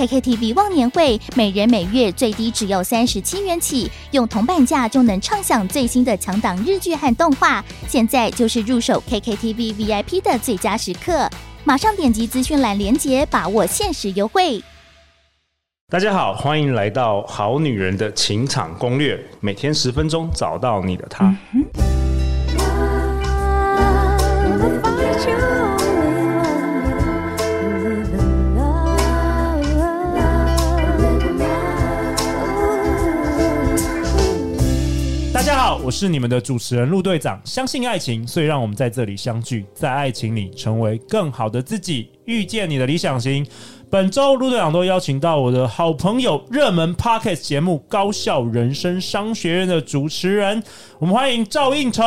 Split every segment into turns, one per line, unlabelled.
KKTV 忘年会，每人每月最低只要三十七元起，用铜板价就能畅享最新的强档日剧和动画。现在就是入手 KKTV VIP 的最佳时刻，马上点击资讯栏链接，把握限时优惠。
大家好，欢迎来到《好女人的情场攻略》，每天十分钟，找到你的他。嗯大家好，我是你们的主持人陆队长。相信爱情，所以让我们在这里相聚，在爱情里成为更好的自己，遇见你的理想型。本周陆队长都邀请到我的好朋友，热门 Podcast 节目《高效人生商学院》的主持人，我们欢迎赵胤丞。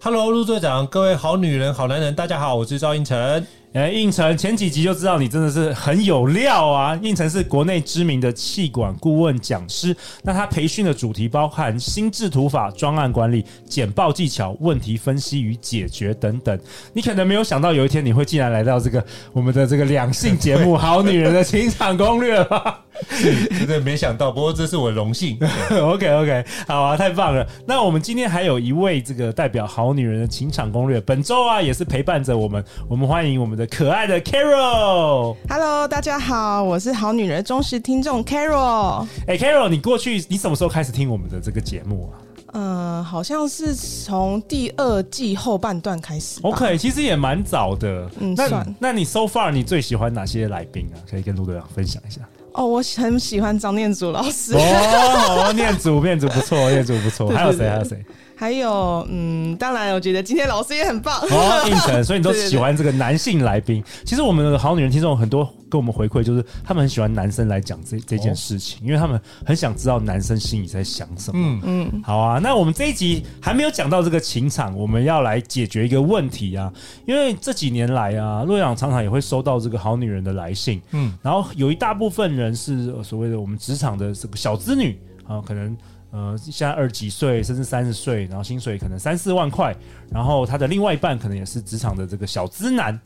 Hello，陆队长，各位好女人、好男人，大家好，我是赵胤丞。
哎，应城前几集就知道你真的是很有料啊！应城是国内知名的气管顾问讲师，那他培训的主题包含心智图法、专案管理、简报技巧、问题分析与解决等等。你可能没有想到有一天你会竟然来到这个我们的这个两性节目《好女人的情场攻略》吧？
真的没想到，不过这是我的荣幸。
OK OK，好啊，太棒了！那我们今天还有一位这个代表《好女人的情场攻略》，本周啊也是陪伴着我们，我们欢迎我们的。可爱的 Carol，Hello，
大家好，我是好女人忠实听众 Carol。
哎、欸、，Carol，你过去你什么时候开始听我们的这个节目啊？
嗯，好像是从第二季后半段开始。
OK，其实也蛮早的。
嗯，
那
算。
那你 so far 你最喜欢哪些来宾啊？可以跟陆队长分享一下。
哦，我很喜欢张念祖老师。
哦，好，念祖，念祖不错，念祖不错。还有谁？还有谁？
还有，嗯，当然，我觉得今天老师也很棒。
哦，应承，所以你都 喜欢这个男性来宾。其实我们的好女人听众很多跟我们回馈，就是他们很喜欢男生来讲这这件事情，哦，因为他们很想知道男生心里在想什么。嗯嗯。好啊，那我们这一集还没有讲到这个情场，我们要来解决一个问题啊。因为这几年来啊，洛阳常常也会收到这个好女人的来信。嗯。然后有一大部分人是所谓的我们职场的这个小资女啊，可能。呃，现在二十几岁，甚至三十岁，然后薪水可能三四万块，然后他的另外一半可能也是职场的这个小资男，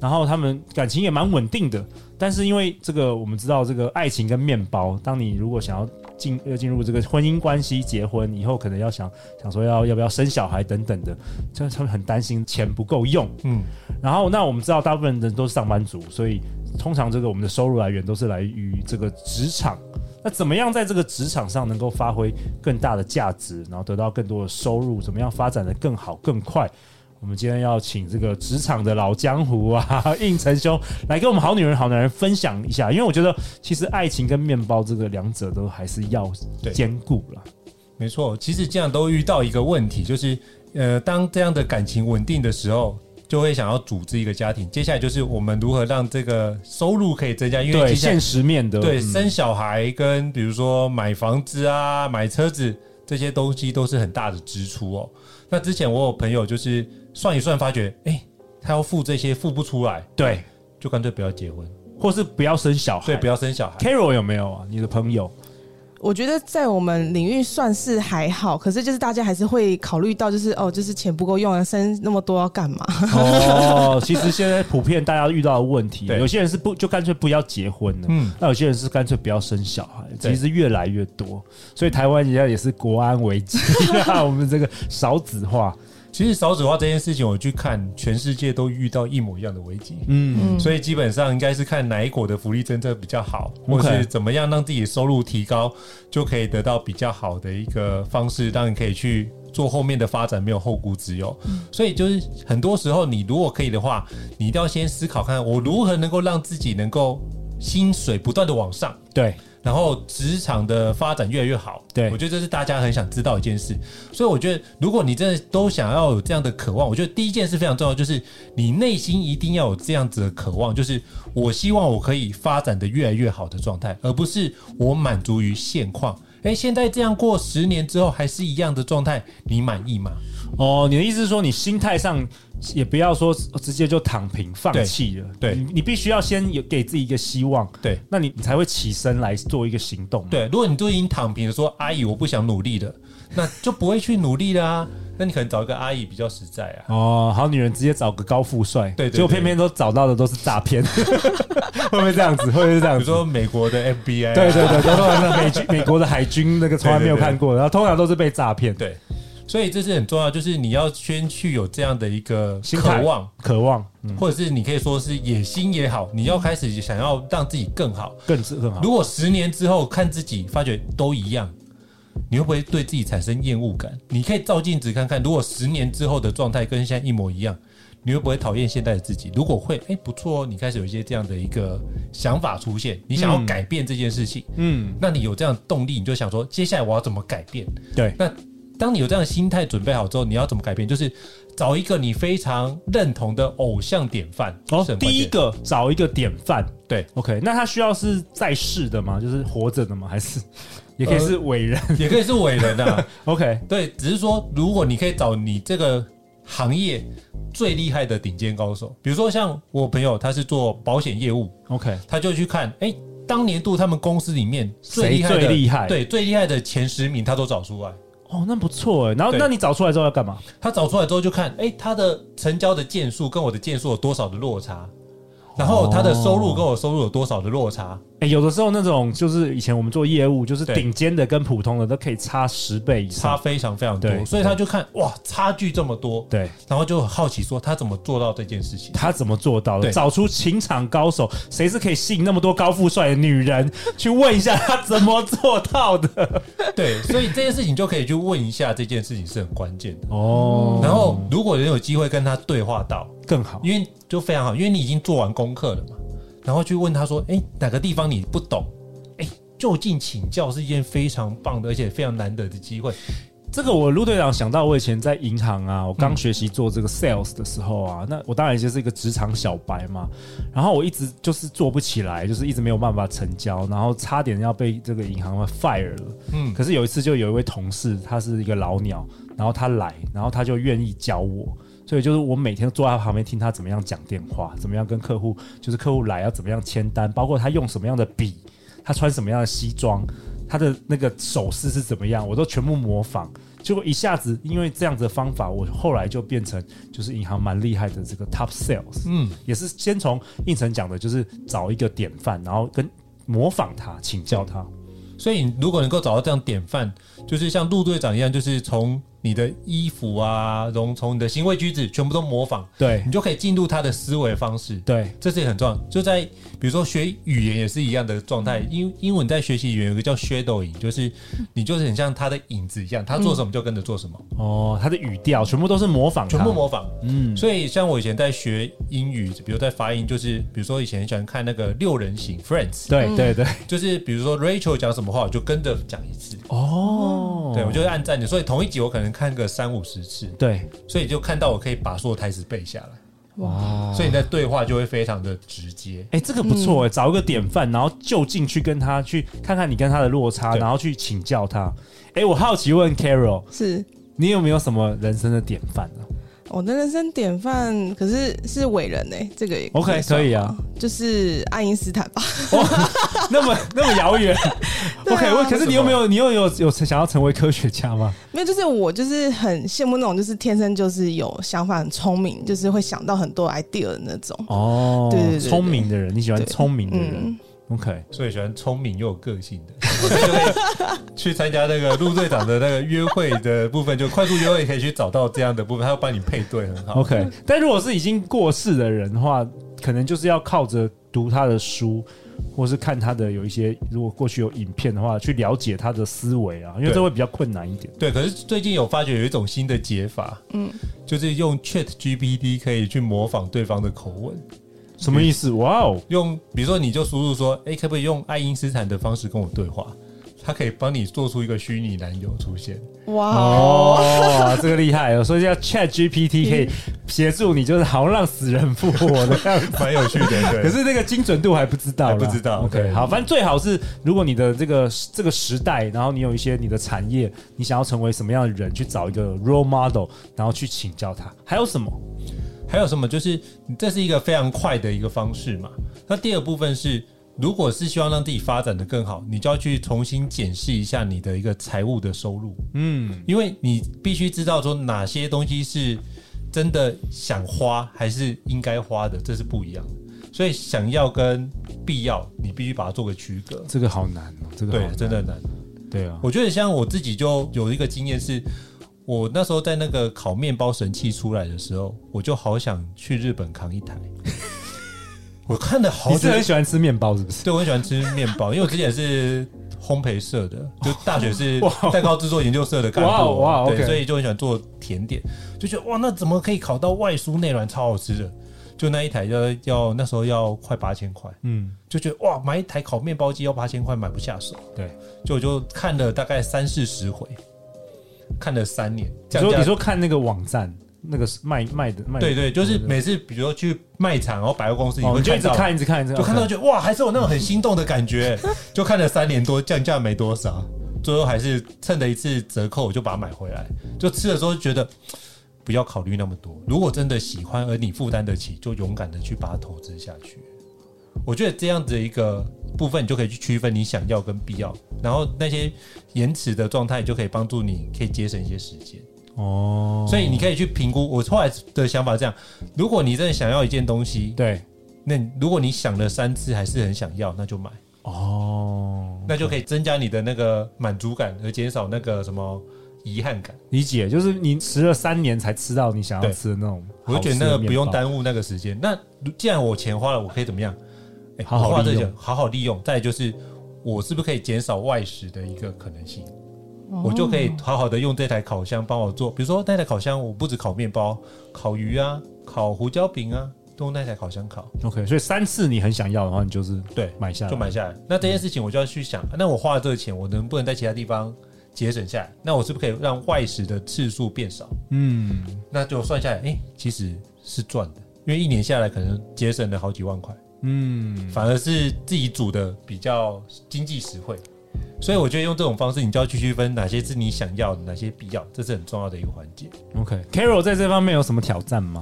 然后他们感情也蛮稳定的，但是因为这个我们知道这个爱情跟面包，当你如果想要进要进入这个婚姻关系，结婚以后可能要想想说要要不要生小孩等等的，就他们很担心钱不够用，嗯，然后那我们知道大部分人都是上班族，所以通常这个我们的收入来源都是来于这个职场。那怎么样在这个职场上能够发挥更大的价值，然后得到更多的收入？怎么样发展的更好更快？我们今天要请这个职场的老江湖啊，胤丞兄来跟我们好女人好男人分享一下。因为我觉得其实爱情跟面包这个两者都还是要兼顾了。
没错，其实这样都遇到一个问题，就是呃，当这样的感情稳定的时候。就会想要组织一个家庭，接下来就是我们如何让这个收入可以增加，因为
现实面的
对生小孩跟比如说买房子啊、买车子这些东西都是很大的支出哦。那之前我有朋友就是算一算，发觉哎，他要付这些付不出来，
对，
就干脆不要结婚，
或是不要生小孩，
对，不要生小孩。
Carol 有没有啊？你的朋友？
我觉得在我们领域算是还好，可是就是大家还是会考虑到，就是哦，就是钱不够用啊，生那么多要干嘛？
哦，其实现在普遍大家遇到的问题，有些人是不就干脆不要结婚了，嗯，那有些人是干脆不要生小孩，其实越来越多，所以台湾现在也是国安危机，我们这个少子化。
其实少子化这件事情，我去看全世界都遇到一模一样的危机，嗯，所以基本上应该是看哪一国的福利政策比较好，或是怎么样让自己的收入提高，就可以得到比较好的一个方式，让你可以去做后面的发展，没有后顾之忧。所以就是很多时候，你如果可以的话，你一定要先思考看，我如何能够让自己能够薪水不断的往上，
对。
然后职场的发展越来越好。
对，
我觉得这是大家很想知道一件事。所以我觉得，如果你真的都想要有这样的渴望，我觉得第一件事非常重要，就是你内心一定要有这样子的渴望，就是我希望我可以发展的越来越好的状态，而不是我满足于现况。哎，现在这样过十年之后还是一样的状态，你满意吗？
哦，你的意思是说，你心态上也不要说直接就躺平放弃了，
对，
你你必须要先有给自己一个希望，
对，
那你你才会起身来做一个行动。
对，如果你都已经躺平了，说阿姨我不想努力了，那就不会去努力了啊。那你可能找一个阿姨比较实在啊。
哦，好女人直接找个高富帅，
对，
结果偏偏都找到的都是诈骗，会不会这样子？会不会是这样子？
比如说美国的 FBI，
对对对，美军美国的海军那个从来没有看过，然后通常都是被诈骗。
对，所以这是很重要，就是你要先去有这样的一个渴望，
渴望，
或者是你可以说是野心也好，你要开始想要让自己更好，
更更好。
如果十年之后看自己，发觉都一样。你会不会对自己产生厌恶感？你可以照镜子看看，如果十年之后的状态跟现在一模一样，你会不会讨厌现在的自己？如果会，哎，不错哦，你开始有一些这样的一个想法出现，你想要改变这件事情，嗯，那你有这样的动力，你就想说，接下来我要怎么改变？
对，
那当你有这样的心态准备好之后，你要怎么改变？就是找一个你非常认同的偶像典范。
哦，第一个找一个典范，
对
，OK，那他需要是在世的吗？就是活着的吗？还是？也可以是伟人，
呃，也可以是伟人啊。
OK，
对，只是说，如果你可以找你这个行业最厉害的顶尖高手，比如说像我朋友，他是做保险业务
，OK，
他就去看，哎，当年度他们公司里面最厉害的，
最厉害，
对，最厉害的前十名，他都找出来。
哦，那不错哎。然后，那你找出来之后要干嘛？
他找出来之后就看，哎，他的成交的件数跟我的件数有多少的落差，然后他的收入跟我收入有多少的落差。
有的时候那种就是以前我们做业务，就是顶尖的跟普通的都可以差十倍以上，
差非常非常多。所以他就看哇，差距这么多，
对，
然后就很好奇说他怎么做到这件事情？
他怎么做到的？找出情场高手，谁是可以吸引那么多高富帅的女人？去问一下他怎么做到的？
对，所以这件事情就可以去问一下，这件事情是很关键的哦。然后如果人有机会跟他对话到
更好，
因为就非常好，因为你已经做完功课了嘛。然后去问他说：“哎，哪个地方你不懂？哎，就近请教是一件非常棒的，而且非常难得的机会。”
这个我陆队长想到，我以前在银行啊，我刚学习做这个 sales 的时候啊，嗯、那我当然就是一个职场小白嘛。然后我一直就是做不起来，就是一直没有办法成交，然后差点要被这个银行 fire 了。嗯，可是有一次就有一位同事，他是一个老鸟，然后他来，然后他就愿意教我。所以就是我每天坐在他旁边听他怎么样讲电话，怎么样跟客户，就是客户来要怎么样签单，包括他用什么样的笔，他穿什么样的西装，他的那个手势是怎么样，我都全部模仿。结果一下子因为这样子的方法，我后来就变成就是银行蛮厉害的这个 top sales。嗯，也是先从应成讲的，就是找一个典范，然后跟模仿他，请教他。
所以如果能够找到这样典范，就是像陆队长一样，就是从。你的衣服啊，从从你的行为举止全部都模仿，
对，
你就可以进入他的思维方式，
对，
这是也很重要。就在比如说学语言也是一样的状态，英英文在学习语言有个叫 shadowing，就是你就是很像他的影子一样，他做什么就跟着做什么。
哦，他的语调全部都是模仿，
全部模仿。嗯，所以像我以前在学英语，比如在发音，就是比如说以前很喜欢看那个六人行 Friends，
对对对，
就是比如说 Rachel 讲什么话，我就跟着讲一次。
哦，
对，我就会按赞的，所以同一集我可能。看个三五十次，
对，
所以就看到我可以把所有台词背下来，哇！所以你的对话就会非常的直接。
哎、欸，这个不错哎、欸，找一个典范，然后就近去跟他去看看你跟他的落差，然后去请教他。哎、欸，我好奇问 Carol，
是你
有没有什么人生的典范呢？
我的人生典范可是是伟人呢、欸，这个也
OK 可以啊，
就是爱因斯坦吧。
那么那么遥远，OK、我。可是你有没有你又有有想要成为科学家吗？
没有，就是我就是很羡慕那种就是天生就是有想法很聪明，就是会想到很多 idea 的那种。
哦，对对对，聪明的人，你喜欢聪明的人。OK，
所以喜欢聪明又有个性的，去参加那个陆队长的那个约会的部分，就快速约会可以去找到这样的部分，他要帮你配对很好。
OK，但如果是已经过世的人的话，可能就是要靠着读他的书，或是看他的有一些，如果过去有影片的话，去了解他的思维啊，因为这会比较困难一点。
对，对，可是最近有发觉有一种新的解法，嗯，就是用 Chat GPT 可以去模仿对方的口吻。
什么意思？哇哦！
用比如说，你就输入说，哎，可不可以用爱因斯坦的方式跟我对话？他可以帮你做出一个虚拟男友出现。
哇
哦，这个厉害哦！所以叫 Chat GPT 可以协助你，就是好像让死人复活的样子，
蛮有趣的。对，
可是那个精准度还不知道，
还不知道。
OK，好，反正最好是，如果你的这个这个时代，然后你有一些你的产业，你想要成为什么样的人，去找一个 role model，然后去请教他。还有什么？
还有什么？就是这是一个非常快的一个方式嘛。那第二部分是。如果是希望让自己发展的更好，你就要去重新检视一下你的一个财务的收入，嗯，因为你必须知道说哪些东西是真的想花还是应该花的，这是不一样的。所以想要跟必要，你必须把它做个区隔。
这个好难哦，这个
对，真的难。
对啊，
我觉得像我自己就有一个经验是，我那时候在那个烤面包神器出来的时候，我就好想去日本扛一台。我看的好，
你是很喜欢吃面包是不是？
对，我很喜欢吃面包，因为我之前是烘焙社的，就大学是蛋糕制作研究社的干部，哇哇，对，所以就很喜欢做甜点，就觉得哇，那怎么可以烤到外酥内软，超好吃的？就那一台要要那时候要快八千块，嗯，就觉得哇，买一台烤面包机要八千块，买不下手，
对，
就我就看了大概三四十回，看了三年。
你说你说看那个网站。那个是卖卖的卖的，
对对，就是每次比如说去卖场，然后百货公司，你会
就一直看一直看，一直
就看到觉得哇，还是有那种很心动的感觉，就看了三年多，降价没多少，最后还是趁着一次折扣，我就把它买回来。就吃的时候觉得不要考虑那么多，如果真的喜欢而你负担得起，就勇敢的去把它投资下去。我觉得这样子的一个部分，你就可以去区分你想要跟必要，然后那些延迟的状态就可以帮助你，可以节省一些时间。哦，所以你可以去评估。我后来的想法这样：如果你真的想要一件东西，
对，
那如果你想了三次还是很想要，那就买哦，那就可以增加你的那个满足感，而减少那个什么遗憾感。
理解，就是你迟了三年才吃到你想要吃的那种，
我就觉得那个不用耽误那个时间。那既然我钱花了，我可以怎么样？哎，好好利用，好好利用。再就是，我是不是可以减少外食的一个可能性？我就可以好好的用这台烤箱帮我做，比如说那台烤箱，我不止烤面包、烤鱼啊、烤胡椒饼啊，都用那台烤箱烤。
OK，所以三次你很想要的话，你就是
对买下来，就买下来。那这件事情我就要去想，那我花了这个钱，我能不能在其他地方节省下来？那我是不是可以让外食的次数变少？嗯，那就算下来，哎，其实是赚的，因为一年下来可能节省了好几万块。嗯，反而是自己煮的比较经济实惠。所以我觉得用这种方式，你就要去区分哪些是你想要的，哪些必要，这是很重要的一个环节。
OK，Carol 在这方面有什么挑战吗？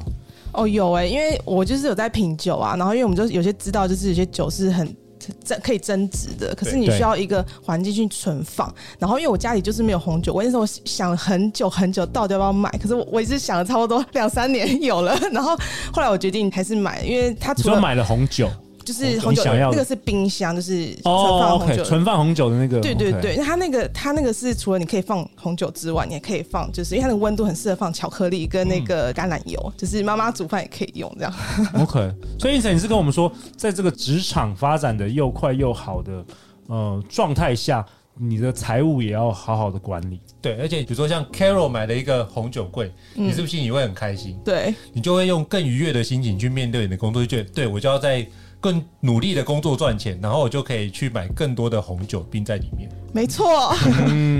哦，有哎、欸，因为我就是有在品酒啊，然后因为我们就有些知道，就是有些酒是很增可以增值的，可是你需要一个环境去存放。然后因为我家里就是没有红酒，我那时候想了很久很久，到底要不要买？可是我我一直想了差不多两三年有了，然后后来我决定还是买，因为他除了
买了红酒。
就是红酒，那个是冰箱，就是存放红酒，
存放红酒的那个。
对对对，它那个它那个是除了你可以放红酒之外，你也可以放，就是因为它的温度很适合放巧克力跟那个橄榄油，就是妈妈煮饭也可以用这样。
OK，所以你是跟我们说，在这个职场发展的又快又好的呃状态下，你的财务也要好好的管理。
对，而且比如说像 Carol 买了一个红酒柜，你是不是心里会很开心？
对，
你就会用更愉悦的心情去面对你的工作，就觉得对我就要在。更努力的工作赚钱，然后我就可以去买更多的红酒冰在里面。
没错，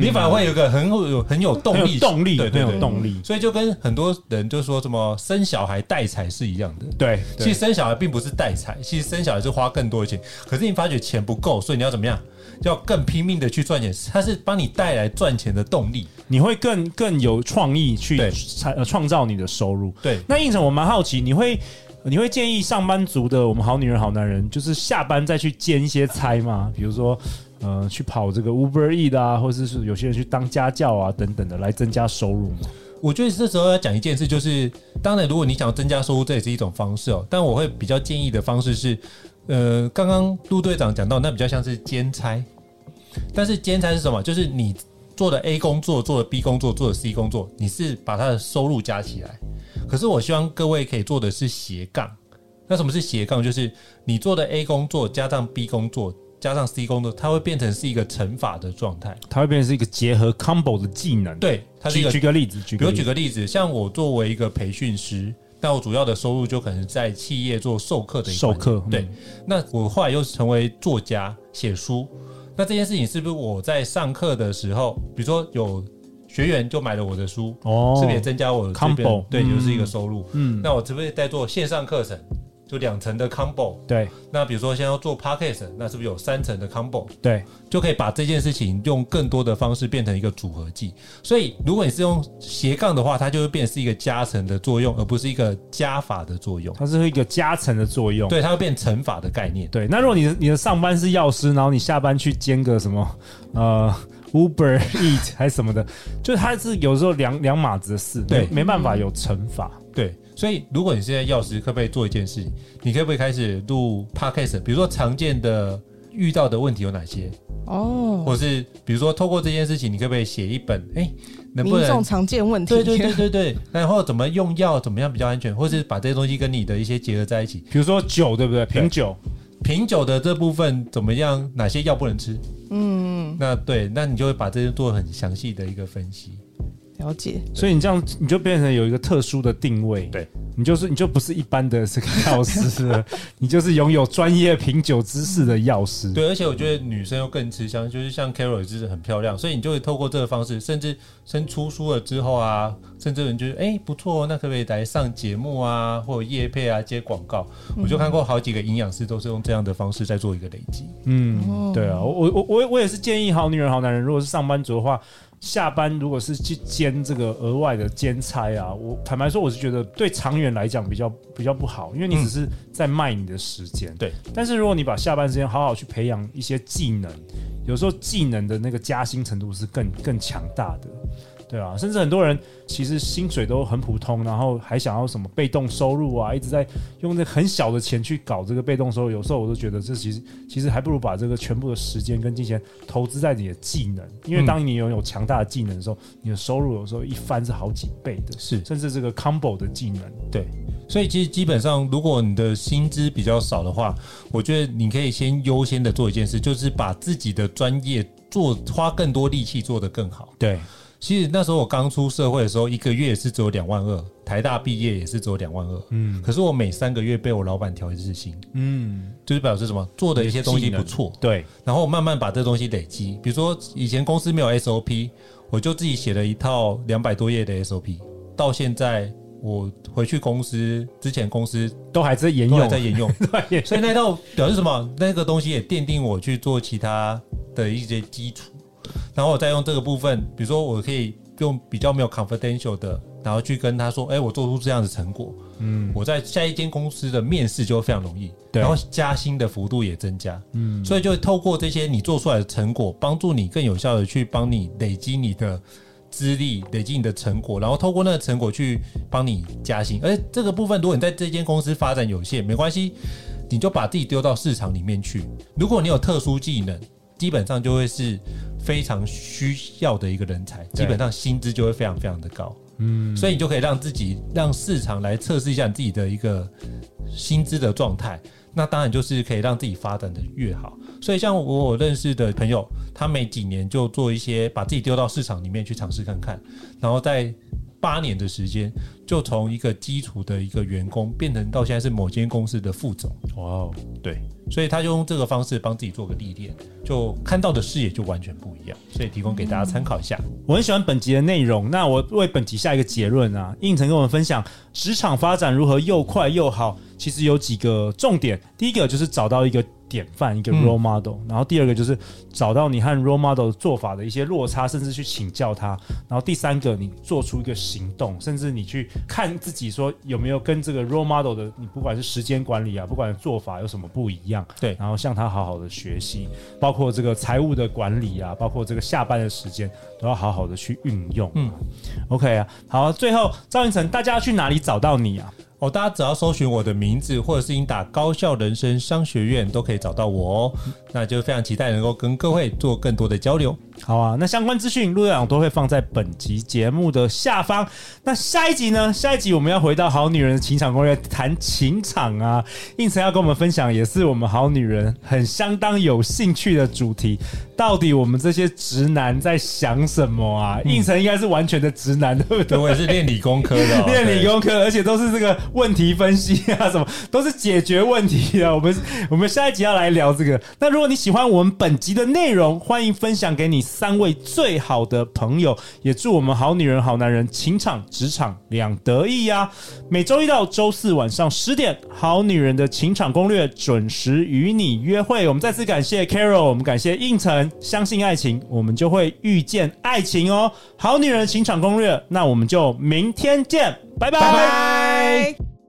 你反而会有个很有很有动力，
动力
对对
对，动力。
所以就跟很多人就说什么生小孩带财是一样的。
对，
其实生小孩并不是带财，其实生小孩是花更多的钱。可是你发觉钱不够，所以你要怎么样？要更拼命的去赚钱，它是帮你带来赚钱的动力。
你会更更有创意去创创造你的收入。
对，
那应成我蛮好奇，你会。你会建议上班族的我们好女人好男人，就是下班再去兼一些差吗？比如说，呃，去跑这个 Uber Eat 啊，或者是有些人去当家教啊等等的，来增加收入吗？
我觉得这时候要讲一件事，就是当然，如果你想要增加收入，这也是一种方式哦。但我会比较建议的方式是，呃，刚刚陆队长讲到，那比较像是兼差。但是兼差是什么？就是你做的 A 工作，做的 B 工作，做的 C 工作，你是把他的收入加起来。可是我希望各位可以做的是斜杠。那什么是斜杠？就是你做的 A 工作加上 B 工作加上 C 工作，它会变成是一个乘法的状态，
它会变成是一个结合 combo 的技能。
对，它是
一个举个例子，举
比如举个例子，像我作为一个培训师，那我主要的收入就可能在企业做授课的一
授课。
对，那我后来又成为作家写书，那这件事情是不是我在上课的时候，比如说有学员就买了我的书，哦，是不是也增加我的 combo？对，就是一个收入。嗯，那我是不是在做线上课程？就两层的 combo，
对。
那比如说，现在要做 podcast，那是不是有三层的 combo？
对，
就可以把这件事情用更多的方式变成一个组合技。所以，如果你是用斜杠的话，它就会变成是一个加成的作用，而不是一个加法的作用。
它是一个加成的作用，
对，它会变乘法的概念。
对，那如果你的你的上班是药师，然后你下班去兼个什么呃 Uber Eat 还是什么的，就是它是有时候两两码子的事，对，没办法有乘法，
对。所以，如果你现在药师，可不可以做一件事情？你可不可以开始录 podcast？比如说，常见的遇到的问题有哪些？哦，或是比如说，透过这件事情，你可不可以写一本？哎、欸，能不能？
民众常见问题。
对对对对对。然后 怎么用药，怎么样比较安全？或是把这些东西跟你的一些结合在一起？
比如说酒，对不对？品酒，
品酒的这部分怎么样？哪些药不能吃？嗯，那对，那你就会把这些做很详细的一个分析。
了解，
所以你这样你就变成有一个特殊的定位，
对，
你就是你就不是一般的这个药师了，你就是拥有专业品酒知识的药师。
对，而且我觉得女生又更吃香，就是像 Carol 就是很漂亮，所以你就会透过这个方式，甚至生出书了之后啊，甚至有人觉得哎、欸、不错，那可不可以来上节目啊，或者业配啊，接广告？我就看过好几个营养师都是用这样的方式在做一个累积。
嗯，对啊，我我我我也是建议好女人好男人，如果是上班族的话。下班如果是去兼这个额外的兼差啊，我坦白说，我是觉得对长远来讲比较比较不好，因为你只是在卖你的时间。对，但是如果你把下班时间好好去培养一些技能，有时候技能的那个加薪程度是更更强大的。对啊，甚至很多人其实薪水都很普通，然后还想要什么被动收入啊，一直在用那很小的钱去搞这个被动收入。有时候我都觉得这其实其实还不如把这个全部的时间跟金钱投资在你的技能，因为当你拥有强大的技能的时候，你的收入有时候一翻是好几倍的，是甚至这个 combo 的技能。
对，所以其实基本上，如果你的薪资比较少的话，我觉得你可以先优先的做一件事，就是把自己的专业做花更多力气做得更好。
对。
其实那时候我刚出社会的时候，一个月也是只有两万二，台大毕业也是只有两万二。嗯，可是我每三个月被我老板调一次薪。嗯，就是表示什么？做的一些东西不错。
对，
然后我慢慢把这东西累积。比如说以前公司没有 SOP，我就自己写了一套两百多页的 SOP。到现在我回去公司之前，公司
都还在沿用，
在沿用。对，所以那套表示什么？那个东西也奠定我去做其他的一些基础。然后我再用这个部分，比如说我可以用比较没有 confidential 的，然后去跟他说：“哎，我做出这样的成果。”嗯，我在下一间公司的面试就会非常容易，对，然后加薪的幅度也增加。嗯，所以就透过这些你做出来的成果，帮助你更有效的去帮你累积你的资历，累积你的成果，然后透过那个成果去帮你加薪。而这个部分，如果你在这间公司发展有限，没关系，你就把自己丢到市场里面去。如果你有特殊技能，基本上就会是非常需要的一个人才，基本上薪资就会非常非常的高，嗯，所以你就可以让自己让市场来测试一下你自己的一个薪资的状态，那当然就是可以让自己发展的越好。所以像我我认识的朋友，他每几年就做一些把自己丢到市场里面去尝试看看，然后在八年的时间，就从一个基础的一个员工变成到现在是某间公司的副总。哇哦，对。所以他就用这个方式帮自己做个历练，就看到的视野就完全不一样。所以提供给大家参考一下。
我很喜欢本集的内容，那我为本集下一个结论啊，应成跟我们分享职场发展如何又快又好，其实有几个重点。第一个就是找到一个。典范一个 role model，嗯，然后第二个就是找到你和 role model 做法的一些落差，甚至去请教他。然后第三个，你做出一个行动，甚至你去看自己说有没有跟这个 role model 的，你不管是时间管理啊，不管做法有什么不一样，对，然后向他好好的学习，包括这个财务的管理啊，包括这个下班的时间都要好好的去运用。嗯，OK 啊，好，最后赵云成，大家要去哪里找到你啊？
哦，大家只要搜寻我的名字，或者是你打高校人生商学院，都可以找到我哦。那就非常期待能够跟各位做更多的交流。
好啊，那相关资讯陆队长都会放在本集节目的下方。那下一集呢？下一集我们要回到好女人的情场攻略，谈情场啊。应承要跟我们分享，也是我们好女人很相当有兴趣的主题。到底我们这些直男在想什么啊？嗯、应承应该是完全的直男，对不对？
我也是练理工科的、哦，
练理工科，而且都是这个问题分析啊，什么都是解决问题啊。我们我们下一集要来聊这个。那如果你喜欢我们本集的内容，欢迎分享给你三位最好的朋友，也祝我们好女人好男人情场职场两得意呀、每周一到周四晚上十点，好女人的情场攻略准时与你约会。我们再次感谢 Carol，我们感谢应承。相信爱情，我们就会遇见爱情哦。好女人情场攻略，那我们就明天见，拜拜。